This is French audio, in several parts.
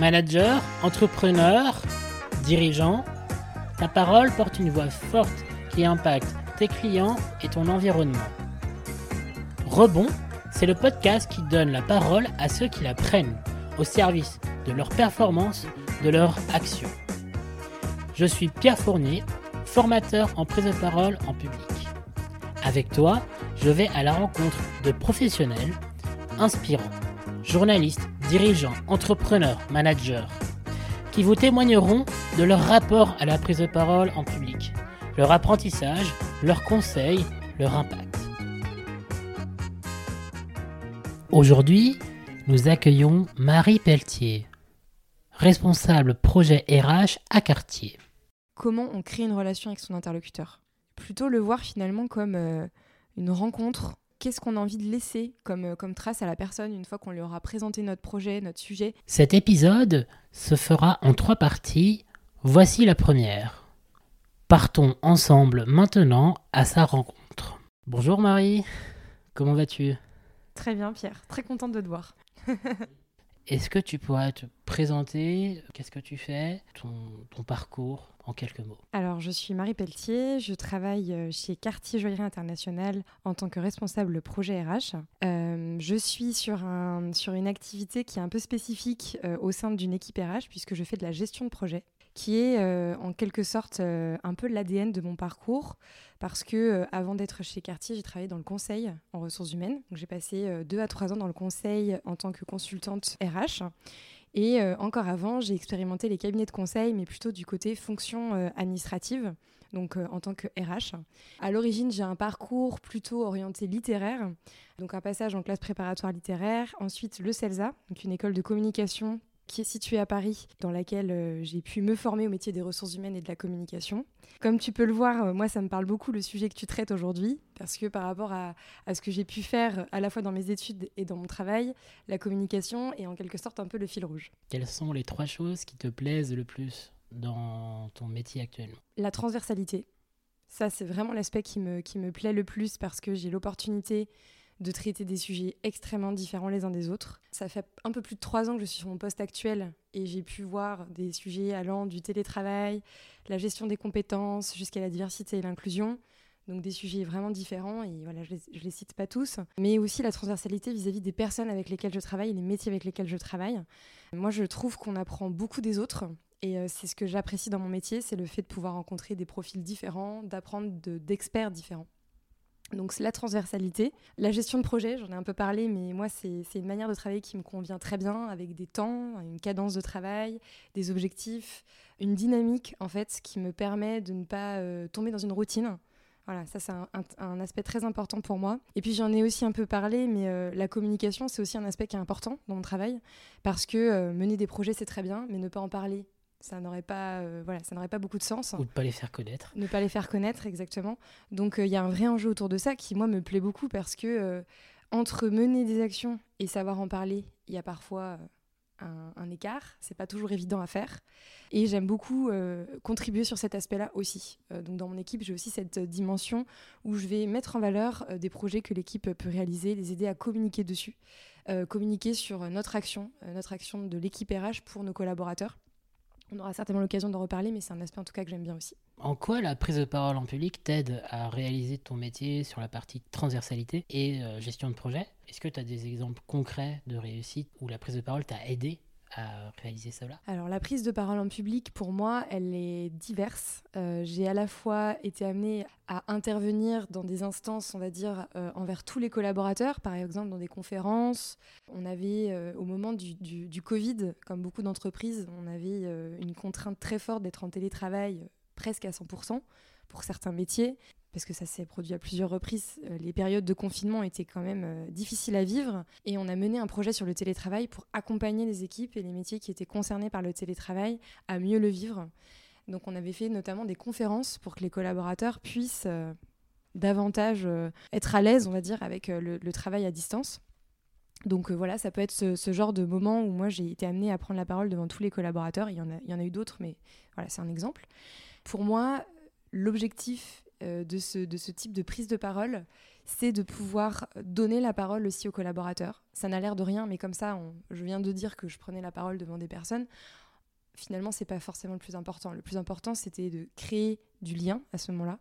Manager, entrepreneur, dirigeant, ta parole porte une voix forte qui impacte tes clients et ton environnement. Rebond, c'est le podcast qui donne la parole à ceux qui la prennent, au service de leur performance, de leur action. Je suis Pierre Fournier, formateur en prise de parole en public. Avec toi, je vais à la rencontre de professionnels inspirants, journalistes, dirigeants, entrepreneurs, managers, qui vous témoigneront de leur rapport à la prise de parole en public, leur apprentissage, leurs conseils, leur impact. Aujourd'hui, nous accueillons Marie Pelletier, responsable projet RH à Cartier. Comment on crée une relation avec son interlocuteur? Plutôt le voir finalement comme euh, une rencontre qu'est-ce qu'on a envie de laisser comme, euh, comme trace à la personne une fois qu'on lui aura présenté notre projet, notre sujet. Cet épisode se fera en trois parties. Voici la première. Partons ensemble maintenant à sa rencontre. Bonjour Marie, comment vas-tu? Très bien Pierre, très contente de te voir. Est-ce que tu pourrais te présenter? Qu'est-ce que tu fais? Ton, parcours en quelques mots. Alors, je suis Marie Pelletier, je travaille euh, chez Cartier Joaillerie International en tant que responsable projet RH. Euh, je suis sur, un, sur une activité qui est un peu spécifique euh, au sein d'une équipe RH puisque je fais de la gestion de projet qui est en quelque sorte un peu l'ADN de mon parcours parce que avant d'être chez Cartier, j'ai travaillé dans le conseil en ressources humaines. J'ai passé deux à trois ans dans le conseil en tant que consultante RH. Et euh, encore avant, j'ai expérimenté les cabinets de conseil, mais plutôt du côté fonction euh, administrative, donc euh, en tant que RH. À l'origine, j'ai un parcours plutôt orienté littéraire, donc un passage en classe préparatoire littéraire, ensuite le CELSA, donc une école de communication qui est située à Paris, dans laquelle euh, j'ai pu me former au métier des ressources humaines et de la communication. Comme tu peux le voir, euh, moi, ça me parle beaucoup le sujet que tu traites aujourd'hui, parce que par rapport à, ce que j'ai pu faire à la fois dans mes études et dans mon travail, la communication est en quelque sorte un peu le fil rouge. Quelles sont les trois choses qui te plaisent le plus dans ton métier actuellement? La transversalité. Ça, c'est vraiment l'aspect qui me, qui me plaît le plus parce que j'ai l'opportunité de traiter des sujets extrêmement différents les uns des autres. Ça fait un peu plus de trois ans que je suis sur mon poste actuel et j'ai pu voir des sujets allant du télétravail, la gestion des compétences, jusqu'à la diversité et l'inclusion. Donc des sujets vraiment différents et voilà, je les, les cite pas tous, mais aussi la transversalité vis-à-vis des personnes avec lesquelles je travaille, les métiers avec lesquels je travaille. Moi, je trouve qu'on apprend beaucoup des autres et euh, c'est ce que j'apprécie dans mon métier, c'est le fait de pouvoir rencontrer des profils différents, d'apprendre d'experts différents. Donc la transversalité. La gestion de projet, j'en ai un peu parlé, mais moi c'est une manière de travailler qui me convient très bien, avec des temps, une cadence de travail, des objectifs, une dynamique en fait qui me permet de ne pas euh, tomber dans une routine. Voilà, ça c'est un, aspect très important pour moi. Et puis j'en ai aussi un peu parlé, mais euh, la communication c'est aussi un aspect qui est important dans mon travail, parce que euh, mener des projets c'est très bien, mais ne pas en parler ça n'aurait pas, euh, voilà, ça n'aurait pas beaucoup de sens. Ou ne pas les faire connaître. Ne pas les faire connaître, exactement. Donc euh, il y a un vrai enjeu autour de ça qui, moi, me plaît beaucoup parce que euh, entre mener des actions et savoir en parler, il y a parfois un, un, écart. C'est pas toujours évident à faire. Et j'aime beaucoup contribuer sur cet aspect-là aussi. donc dans mon équipe, j'ai aussi cette dimension où je vais mettre en valeur des projets que l'équipe peut réaliser, les aider à communiquer dessus, communiquer sur notre action, notre action de l'équipe RH pour nos collaborateurs. On aura certainement l'occasion d'en reparler, mais c'est un aspect en tout cas que j'aime bien aussi. En quoi la prise de parole en public t'aide à réaliser ton métier sur la partie transversalité et euh, gestion de projet? Est-ce que tu as des exemples concrets de réussite où la prise de parole t'a aidé? Alors la prise de parole en public, pour moi, elle est diverse. Euh, j'ai à la fois été amenée à intervenir dans des instances, on va dire, euh, envers tous les collaborateurs, par exemple dans des conférences. On avait, euh, au moment du, du, Covid, comme beaucoup d'entreprises, on avait une contrainte très forte d'être en télétravail presque à 100% pour certains métiers parce que ça s'est produit à plusieurs reprises, euh, les périodes de confinement étaient quand même euh, difficiles à vivre. Et on a mené un projet sur le télétravail pour accompagner les équipes et les métiers qui étaient concernés par le télétravail à mieux le vivre. Donc on avait fait notamment des conférences pour que les collaborateurs puissent euh, davantage être à l'aise, on va dire, avec le, travail à distance. Donc voilà, ça peut être ce, genre de moment où moi j'ai été amenée à prendre la parole devant tous les collaborateurs. Il y en a, il y en a eu d'autres, mais voilà, c'est un exemple. Pour moi, l'objectif de, ce, de ce type de prise de parole, c'est de pouvoir donner la parole aussi aux collaborateurs. Ça n'a l'air de rien, mais comme ça, je viens de dire que je prenais la parole devant des personnes. Finalement, c'est pas forcément le plus important. Le plus important, c'était de créer du lien à ce moment-là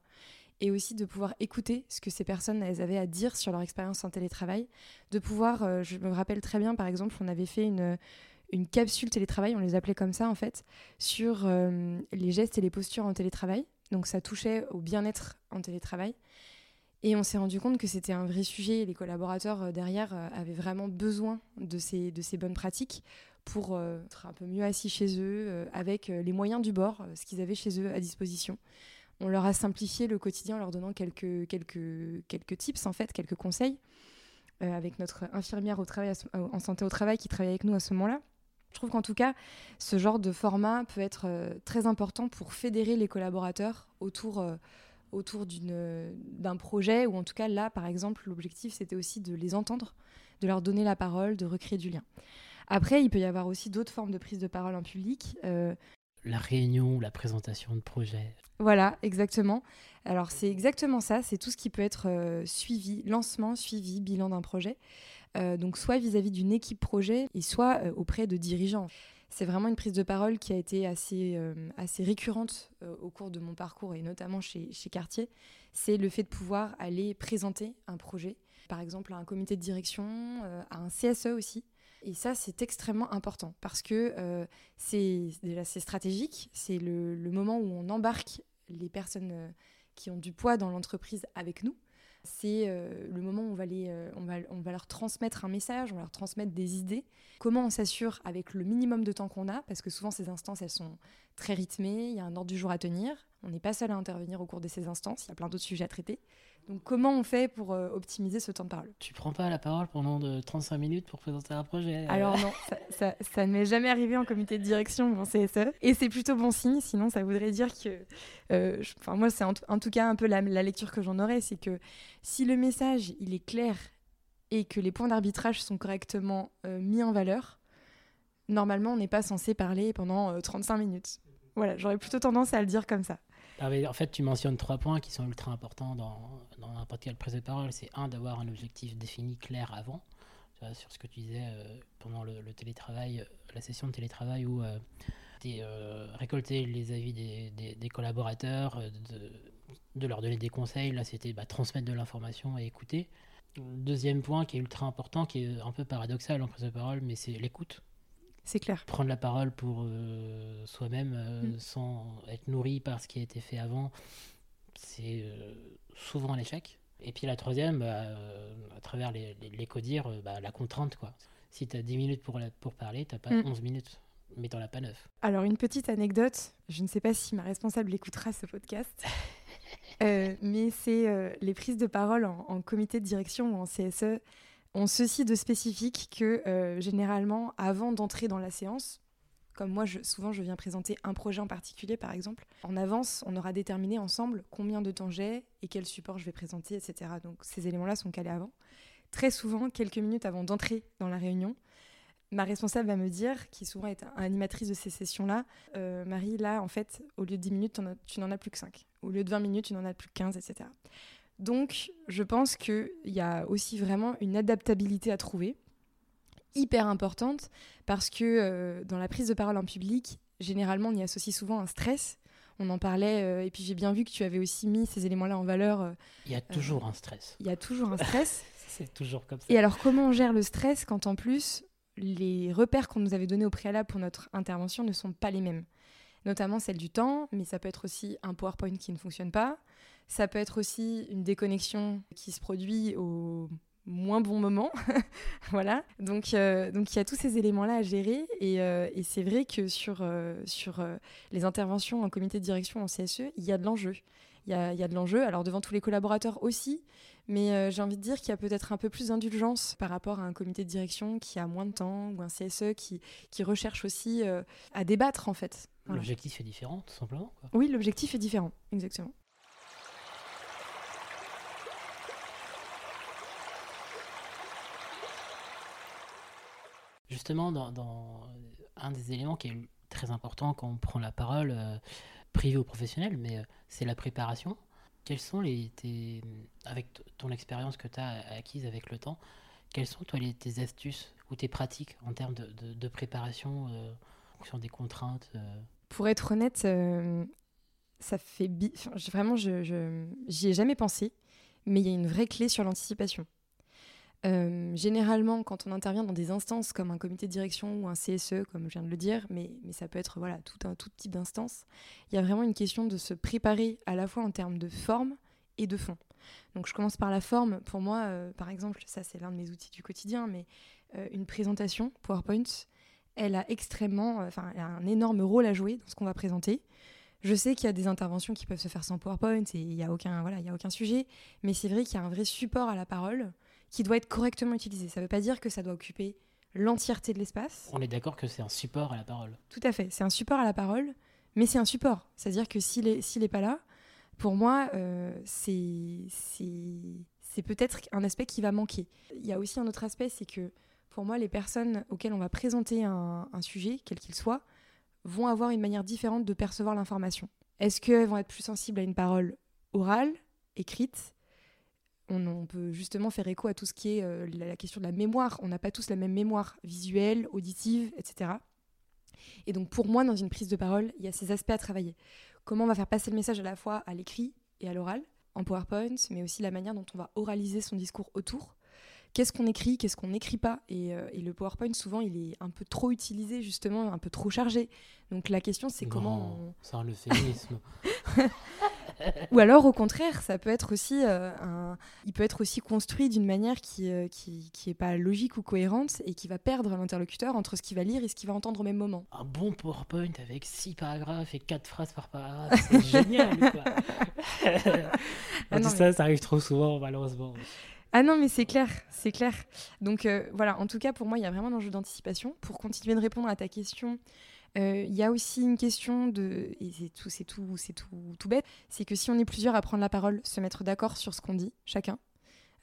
et aussi de pouvoir écouter ce que ces personnes elles avaient à dire sur leur expérience en télétravail, de pouvoir, euh, je me rappelle très bien par exemple, on avait fait une, une capsule télétravail, on les appelait comme ça en fait, sur euh, les gestes et les postures en télétravail. Donc ça touchait au bien-être en télétravail. Et on s'est rendu compte que c'était un vrai sujet. Les collaborateurs euh, derrière avaient vraiment besoin de ces, bonnes pratiques pour être un peu mieux assis chez eux, avec les moyens du bord, ce qu'ils avaient chez eux à disposition on leur a simplifié le quotidien en leur donnant quelques, quelques, quelques tips, en fait, quelques conseils, euh, avec notre infirmière en santé au travail qui travaille avec nous à ce moment-là. Je trouve qu'en tout cas, ce genre de format peut être euh, très important pour fédérer les collaborateurs autour, euh, autour d'un projet, ou en tout cas là, par exemple, l'objectif, c'était aussi de les entendre, de leur donner la parole, de recréer du lien. Après, il peut y avoir aussi d'autres formes de prise de parole en public la réunion, la présentation de projet. Voilà, exactement. Alors c'est exactement ça, c'est tout ce qui peut être euh, suivi, lancement, suivi, bilan d'un projet. Euh, donc soit vis-à-vis d'une équipe projet et soit euh, auprès de dirigeants. C'est vraiment une prise de parole qui a été assez, assez récurrente au cours de mon parcours et notamment chez, chez Cartier. C'est le fait de pouvoir aller présenter un projet, par exemple à un comité de direction, à un CSE aussi. Et ça, c'est extrêmement important parce que euh, c'est déjà c'est stratégique, c'est le, moment où on embarque les personnes euh, qui ont du poids dans l'entreprise avec nous. C'est euh, le moment où on va, les, on, va, on va leur transmettre un message, on va leur transmettre des idées. Comment on s'assure avec le minimum de temps qu'on a, parce que souvent ces instances, elles sont très rythmées, il y a un ordre du jour à tenir. On n'est pas seul à intervenir au cours de ces instances, il y a plein d'autres sujets à traiter. Donc comment on fait pour euh, optimiser ce temps de parole? Tu prends pas la parole pendant de 35 minutes pour présenter un projet euh Alors non, ça, ça, ne m'est jamais arrivé en comité de direction ou en CSE. Et c'est plutôt bon signe, sinon ça voudrait dire que... Euh, enfin moi c'est en, tout cas un peu la, lecture que j'en aurais, c'est que si le message il est clair et que les points d'arbitrage sont correctement mis en valeur, normalement on n'est pas censé parler pendant 35 minutes. Voilà, j'aurais plutôt tendance à le dire comme ça. En fait, tu mentionnes trois points qui sont ultra importants dans, dans n'importe quelle prise de parole. C'est un, d'avoir un objectif défini clair avant, sur ce que tu disais euh, pendant le, télétravail, euh, la session de télétravail où euh, tu euh, récolter les avis des, collaborateurs, de, de, leur donner des conseils. Là, c'était bah, transmettre de l'information et écouter. Deuxième point qui est ultra important, qui est un peu paradoxal en prise de parole, mais c'est l'écoute. C'est clair. Prendre la parole pour euh, soi-même euh, mm. sans être nourri par ce qui a été fait avant, c'est euh, souvent un échec. Et puis la troisième, bah, à travers les, les, codires, bah, la contrainte. quoi. Si tu as 10 minutes pour, pour parler, tu n'as pas 11 mm. minutes mais t'en as pas 9. Alors, une petite anecdote, je ne sais pas si ma responsable écoutera ce podcast, mais c'est les prises de parole en, en, comité de direction ou en CSE ont ceci de spécifique que euh, généralement, avant d'entrer dans la séance, comme moi, souvent je viens présenter un projet en particulier, par exemple, en avance, on aura déterminé ensemble combien de temps j'ai et quel support je vais présenter, etc. Donc ces éléments-là sont calés avant. Très souvent, quelques minutes avant d'entrer dans la réunion, ma responsable va me dire, qui souvent est animatrice de ces sessions-là, euh, Marie, là, en fait, au lieu de 10 minutes, tu n'en as plus que 5. Au lieu de 20 minutes, tu n'en as plus que 15, etc. Donc, je pense qu'il y a aussi vraiment une adaptabilité à trouver, hyper importante, parce que euh, dans la prise de parole en public, généralement, on y associe souvent un stress. On en parlait, euh, et puis j'ai bien vu que tu avais aussi mis ces éléments-là en valeur. Euh, il y a toujours un stress. Il y a toujours un stress. C'est toujours comme ça. Et alors, comment on gère le stress quand en plus, les repères qu'on nous avait donnés au préalable pour notre intervention ne sont pas les mêmes? Notamment celle du temps, mais ça peut être aussi un PowerPoint qui ne fonctionne pas ça peut être aussi une déconnexion qui se produit au moins bon moment. voilà. Donc, euh, donc il y a tous ces éléments-là à gérer. Et, euh, et c'est vrai que sur, euh, sur les interventions en comité de direction en CSE, il y a de l'enjeu. Il y a, y a, de l'enjeu, alors devant tous les collaborateurs aussi, mais j'ai envie de dire qu'il y a peut-être un peu plus d'indulgence par rapport à un comité de direction qui a moins de temps ou un CSE qui, qui recherche aussi à débattre en fait. L'objectif est différent, tout simplement. Oui, l'objectif est différent, exactement. Justement, dans, un des éléments qui est très important quand on prend la parole, euh, privé ou professionnel, mais euh, c'est la préparation. quels sont les, avec ton expérience que tu as acquise avec le temps, quelles sont toi tes astuces ou tes pratiques en termes de, préparation euh, en fonction des contraintes Pour être honnête, ça fait vraiment, je j'y ai jamais pensé, mais il y a une vraie clé sur l'anticipation. Euh, généralement, quand on intervient dans des instances comme un comité de direction ou un CSE, comme je viens de le dire, mais, ça peut être tout type d'instance, il y a vraiment une question de se préparer à la fois en termes de forme et de fond. Donc je commence par la forme. Pour moi, euh, par exemple, ça c'est l'un de mes outils du quotidien, mais euh, une présentation PowerPoint, elle a extrêmement, enfin, un énorme rôle à jouer dans ce qu'on va présenter. Je sais qu'il y a des interventions qui peuvent se faire sans PowerPoint et il n'y a aucun sujet, mais c'est vrai qu'il y a un vrai support à la parole qui doit être correctement utilisé. Ça ne veut pas dire que ça doit occuper l'entièreté de l'espace. On est d'accord que c'est un support à la parole. Tout à fait, c'est un support à la parole, mais c'est un support. C'est-à-dire que s'il n'est est pas là, pour moi, euh, c'est peut-être un aspect qui va manquer. Il y a aussi un autre aspect, c'est que pour moi, les personnes auxquelles on va présenter un, un sujet, quel qu'il soit, vont avoir une manière différente de percevoir l'information. Est-ce qu'elles vont être plus sensibles à une parole orale, écrite on, peut justement faire écho à tout ce qui est euh, la, question de la mémoire. On n'a pas tous la même mémoire visuelle, auditive, etc. Et donc pour moi, dans une prise de parole, il y a ces aspects à travailler. Comment on va faire passer le message à la fois à l'écrit et à l'oral, en PowerPoint, mais aussi la manière dont on va oraliser son discours autour qu'est-ce qu'on écrit, qu'est-ce qu'on n'écrit pas? Euh, et, le PowerPoint, souvent, il est un peu trop utilisé, justement, un peu trop chargé. Donc la question, c'est comment. On... C'est un euphémisme. Ou alors, au contraire, ça peut être aussi, euh, un... il peut être aussi construit d'une manière qui, euh, qui, qui est pas logique ou cohérente et qui va perdre l'interlocuteur entre ce qu'il va lire et ce qu'il va entendre au même moment. Un bon PowerPoint avec six paragraphes et quatre phrases par paragraphe, c'est génial. Quoi. ah ça, ça arrive trop souvent, malheureusement. Ah non, mais c'est clair, c'est clair. Donc euh, voilà, en tout cas, pour moi, il y a vraiment un enjeu d'anticipation. Pour continuer de répondre à ta question, euh, il y a aussi une question de, et c'est tout, c'est tout, c'est tout, tout bête, c'est que si on est plusieurs à prendre la parole, se mettre d'accord sur ce qu'on dit, chacun,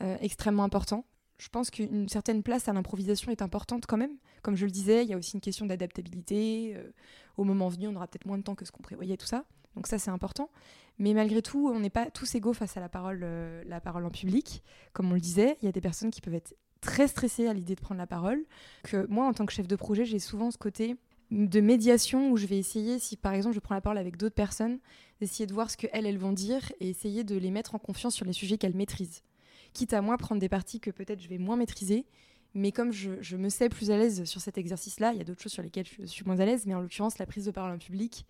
euh, extrêmement important. Je pense qu'une certaine place à l'improvisation est importante quand même. Comme je le disais, il y a aussi une question d'adaptabilité. au moment venu, on aura peut-être moins de temps que ce qu'on prévoyait, tout ça. Donc ça, c'est important. Mais malgré tout, on n'est pas tous égaux face à la parole, euh, la parole en public. Comme on le disait, il y a des personnes qui peuvent être très stressées à l'idée de prendre la parole. Que moi, en tant que chef de projet, j'ai souvent ce côté de médiation où je vais essayer, si par exemple je prends la parole avec d'autres personnes, d'essayer de voir ce qu'elles, elles vont dire et essayer de les mettre en confiance sur les sujets qu'elles maîtrisent. Quitte à moi prendre des parties que peut-être je vais moins maîtriser, mais comme je, je me sais plus à l'aise sur cet exercice-là, il y a d'autres choses sur lesquelles je suis moins à l'aise, mais en l'occurrence la prise de parole en public,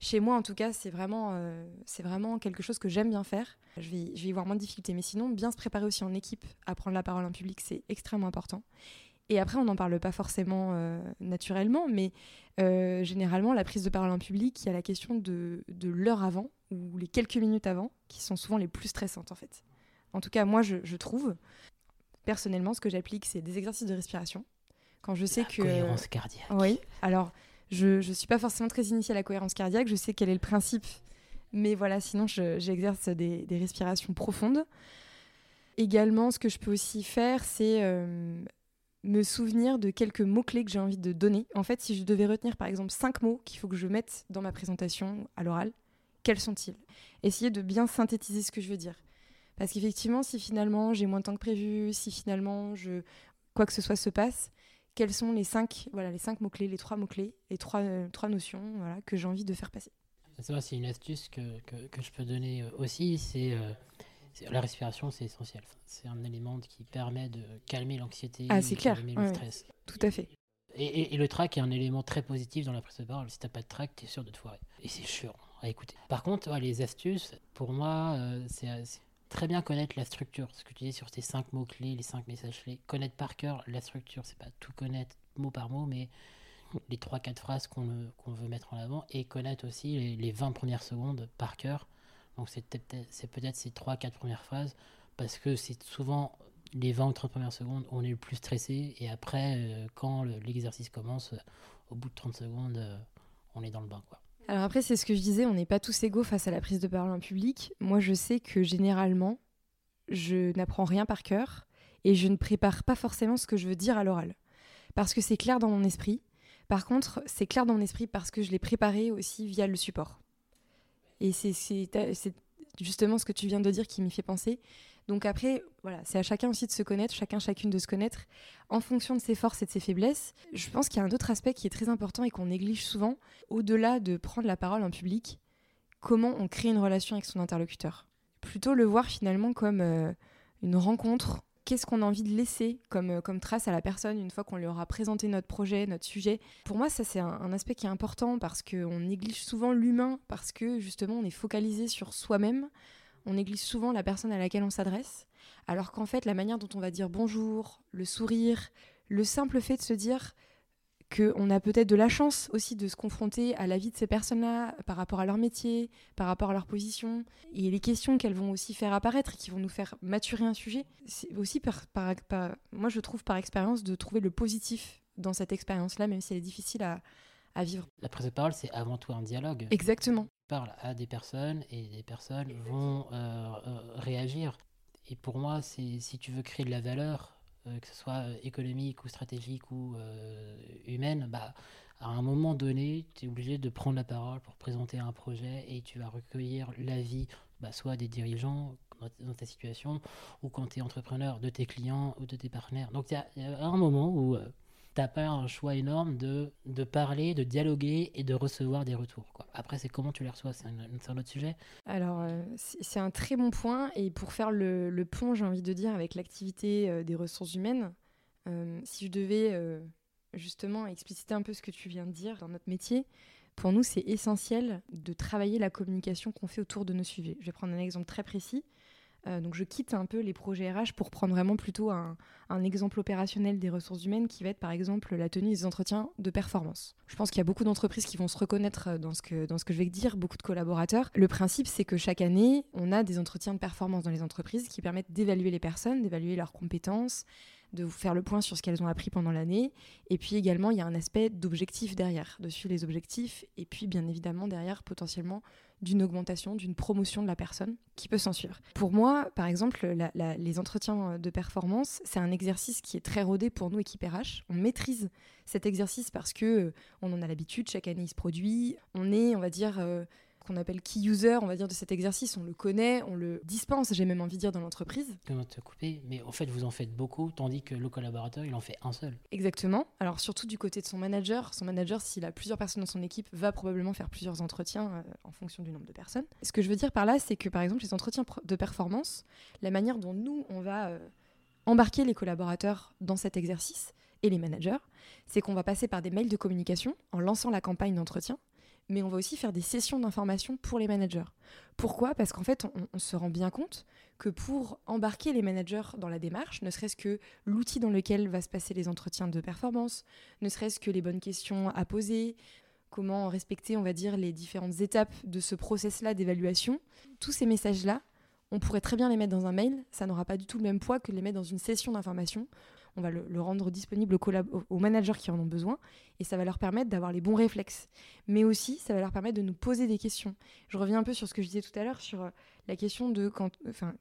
chez moi, en tout cas, c'est vraiment, euh, vraiment quelque chose que j'aime bien faire. Je vais, je vais y voir moins de difficultés. Mais sinon, bien se préparer aussi en équipe à prendre la parole en public, c'est extrêmement important. Et après, on n'en parle pas forcément euh, naturellement, mais euh, généralement, la prise de parole en public, il y a la question de, de l'heure avant ou les quelques minutes avant qui sont souvent les plus stressantes, en fait. En tout cas, moi, je, je trouve. Personnellement, ce que j'applique, c'est des exercices de respiration. Quand je sais que. Cohérence cardiaque. Oui. Alors, je ne suis pas forcément très initiée à la cohérence cardiaque, je sais quel est le principe, mais voilà, sinon j'exerce des, respirations profondes. Également, ce que je peux aussi faire, c'est euh, me souvenir de quelques mots-clés que j'ai envie de donner. En fait, si je devais retenir par exemple cinq mots qu'il faut que je mette dans ma présentation à l'oral, quels sont-ils? Essayer de bien synthétiser ce que je veux dire. Parce qu'effectivement, si finalement j'ai moins de temps que prévu, si finalement je quoi que ce soit se passe, quels sont les cinq, voilà, les cinq mots-clés, les trois mots-clés, les trois, euh, trois notions voilà, que j'ai envie de faire passer? C'est une astuce que, que, je peux donner euh, aussi, euh, c'est la respiration, c'est essentiel. C'est un élément qui permet de calmer l'anxiété, ah, c'est clair. calmer le stress. Tout à fait. Et, et, le track est un élément très positif dans la prise de parole. Si t'as pas de track, t'es sûr de te foirer. Et c'est chiant à écouter. Par contre, les astuces, pour moi, c'est très bien connaître la structure, ce que tu dis sur tes cinq mots-clés, les cinq messages clés. Connaître par cœur la structure, c'est pas tout connaître mot par mot, mais les 3-4 phrases qu'on veut mettre en avant et connaître aussi les, 20 premières secondes par cœur. Donc c'est peut-être ces 3-4 premières phrases parce que c'est souvent les 20 ou 30 premières secondes, on est le plus stressé et après, euh, quand l'exercice commence, au bout de 30 secondes, euh, on est dans le bain. quoi. Alors après, c'est ce que je disais, on n'est pas tous égaux face à la prise de parole en public. Moi, je sais que généralement, je n'apprends rien par cœur et je ne prépare pas forcément ce que je veux dire à l'oral. Parce que c'est clair dans mon esprit. Par contre, c'est clair dans mon esprit parce que je l'ai préparé aussi via le support. Et c'est, justement ce que tu viens de dire qui m'y fait penser. Donc après, voilà, c'est à chacun aussi de se connaître, chacun chacune de se connaître en fonction de ses forces et de ses faiblesses. Je pense qu'il y a un autre aspect qui est très important et qu'on néglige souvent, au-delà de prendre la parole en public, comment on crée une relation avec son interlocuteur? Plutôt le voir finalement comme euh, une rencontre. Qu'est-ce qu'on a envie de laisser comme, euh, comme trace à la personne une fois qu'on lui aura présenté notre projet, notre sujet. Pour moi, ça c'est un, un aspect qui est important parce qu'on néglige souvent l'humain, parce que justement on est focalisé sur soi-même. On néglige souvent la personne à laquelle on s'adresse, alors qu'en fait, la manière dont on va dire bonjour, le sourire, le simple fait de se dire qu'on a peut-être de la chance aussi de se confronter à la vie de ces personnes-là par rapport à leur métier, par rapport à leur position, et les questions qu'elles vont aussi faire apparaître et qui vont nous faire maturer un sujet. C'est aussi, par, moi je trouve par expérience, de trouver le positif dans cette expérience-là, même si elle est difficile à, à vivre. La prise de parole, c'est avant tout un dialogue. Exactement parle à des personnes et des personnes vont euh, euh, réagir. Et pour moi, c'est si tu veux créer de la valeur, que ce soit économique ou stratégique ou humaine, bah, à un moment donné, tu es obligé de prendre la parole pour présenter un projet et tu vas recueillir l'avis bah, soit des dirigeants dans ta situation ou quand tu es entrepreneur de tes clients ou de tes partenaires. Donc il y, a un moment où t'as pas un choix énorme de, de parler, de dialoguer et de recevoir des retours. Quoi. Après, c'est comment tu les reçois, c'est un, autre sujet. Alors, euh, c'est un très bon point. Et pour faire le, le pont, j'ai envie de dire, avec l'activité euh, des ressources humaines, euh, si je devais justement expliciter un peu ce que tu viens de dire dans notre métier, pour nous, c'est essentiel de travailler la communication qu'on fait autour de nos sujets. Je vais prendre un exemple très précis. Euh, donc je quitte un peu les projets RH pour prendre vraiment plutôt un, exemple opérationnel des ressources humaines qui va être par exemple la tenue des entretiens de performance. Je pense qu'il y a beaucoup d'entreprises qui vont se reconnaître euh, dans ce, que, dans ce que je vais dire, beaucoup de collaborateurs. Le principe c'est que chaque année, on a des entretiens de performance dans les entreprises qui permettent d'évaluer les personnes, d'évaluer leurs compétences, de faire le point sur ce qu'elles ont appris pendant l'année. Et puis également, il y a un aspect d'objectif derrière, dessus les objectifs, et puis bien évidemment derrière potentiellement d'une augmentation, d'une promotion de la personne qui peut s'en suivre. Pour moi, par exemple, les entretiens de performance, c'est un exercice qui est très rodé pour nous, équipe RH. On maîtrise cet exercice parce que euh, on en a l'habitude, chaque année il se produit. On est, on va dire, euh, qu'on appelle key user, on va dire, de cet exercice. On le connaît, on le dispense, j'ai même envie de dire, dans l'entreprise. Comment te couper Mais en fait, vous en faites beaucoup, tandis que le collaborateur, il en fait un seul. Exactement. Alors, surtout du côté de son manager. Son manager, s'il a plusieurs personnes dans son équipe, va probablement faire plusieurs entretiens euh, en fonction du nombre de personnes. Ce que je veux dire par là, c'est que, par exemple, les entretiens de performance, la manière dont nous, on va euh, embarquer les collaborateurs dans cet exercice, et les managers, c'est qu'on va passer par des mails de communication en lançant la campagne d'entretien mais on va aussi faire des sessions d'information pour les managers. Pourquoi? Parce qu'en fait, on, se rend bien compte que pour embarquer les managers dans la démarche, ne serait-ce que l'outil dans lequel va se passer les entretiens de performance, ne serait-ce que les bonnes questions à poser, comment respecter, on va dire, les différentes étapes de ce process-là d'évaluation, tous ces messages-là, on pourrait très bien les mettre dans un mail, ça n'aura pas du tout le même poids que les mettre dans une session d'information on va le, rendre disponible aux, managers qui en ont besoin, et ça va leur permettre d'avoir les bons réflexes. Mais aussi, ça va leur permettre de nous poser des questions. Je reviens un peu sur ce que je disais tout à l'heure, sur euh, la question de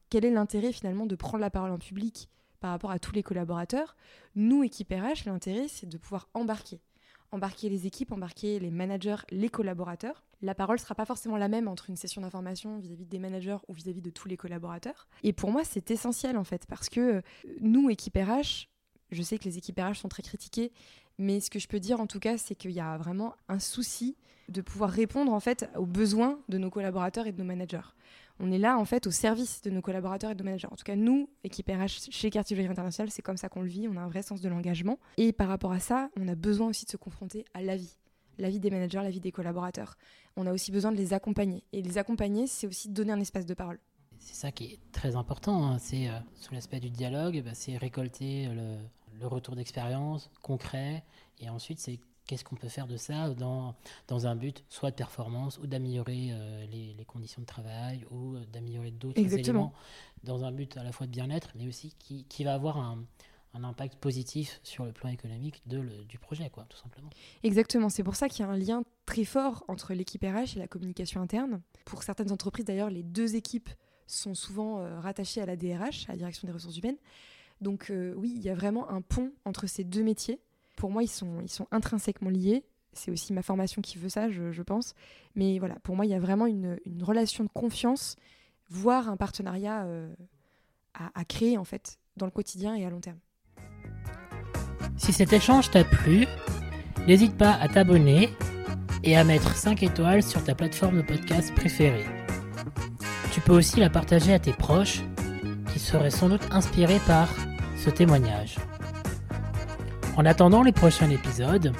quel est l'intérêt finalement de prendre la parole en public par rapport à tous les collaborateurs? Nous, équipe RH, l'intérêt, c'est de pouvoir embarquer. Embarquer les équipes, embarquer les managers, les collaborateurs. La parole sera pas forcément la même entre une session d'information vis-à-vis des managers ou vis-à-vis de tous les collaborateurs. Et pour moi, c'est essentiel en fait, parce que euh, nous, équipe RH, je sais que les équipes RH sont très critiquées, mais ce que je peux dire en tout cas, c'est qu'il y a vraiment un souci de pouvoir répondre en fait aux besoins de nos collaborateurs et de nos managers. On est là en fait au service de nos collaborateurs et de nos managers. En tout cas, nous, équipe RH chez Cartier International, c'est comme ça qu'on le vit. On a un vrai sens de l'engagement. Et par rapport à ça, on a besoin aussi de se confronter à la vie, la vie des managers, la vie des collaborateurs. On a aussi besoin de les accompagner. Et les accompagner, c'est aussi donner un espace de parole c'est ça qui est très important. Hein. C'est euh, sous l'aspect du dialogue, bah, c'est récolter le, retour d'expérience concret, et ensuite c'est qu'est-ce qu'on peut faire de ça dans, dans un but soit de performance ou d'améliorer euh, les, conditions de travail ou euh, d'améliorer d'autres éléments dans un but à la fois de bien-être, mais aussi qui, qui va avoir un, un impact positif sur le plan économique de du projet, quoi, tout simplement. Exactement, c'est pour ça qu'il y a un lien très fort entre l'équipe RH et la communication interne. Pour certaines entreprises, d'ailleurs, les deux équipes sont souvent euh, rattachés à la DRH, à la direction des ressources humaines. Donc oui, il y a vraiment un pont entre ces deux métiers. Pour moi, ils sont, intrinsèquement liés. C'est aussi ma formation qui veut ça, je, pense. Mais voilà, pour moi, il y a vraiment une, relation de confiance voir un partenariat euh, à, à créer en fait dans le quotidien et à long terme. Si cet échange t'a plu, n'hésite pas à t'abonner et à mettre 5 étoiles sur ta plateforme de podcast préférée. Tu peux aussi la partager à tes proches qui seraient sans doute inspirés par ce témoignage. En attendant les prochains épisodes,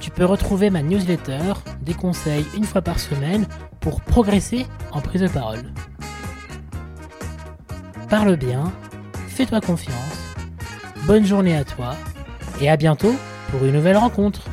tu peux retrouver ma newsletter, des conseils une fois par semaine pour progresser en prise de parole. Parle bien, fais-toi confiance, bonne journée à toi et à bientôt pour une nouvelle rencontre.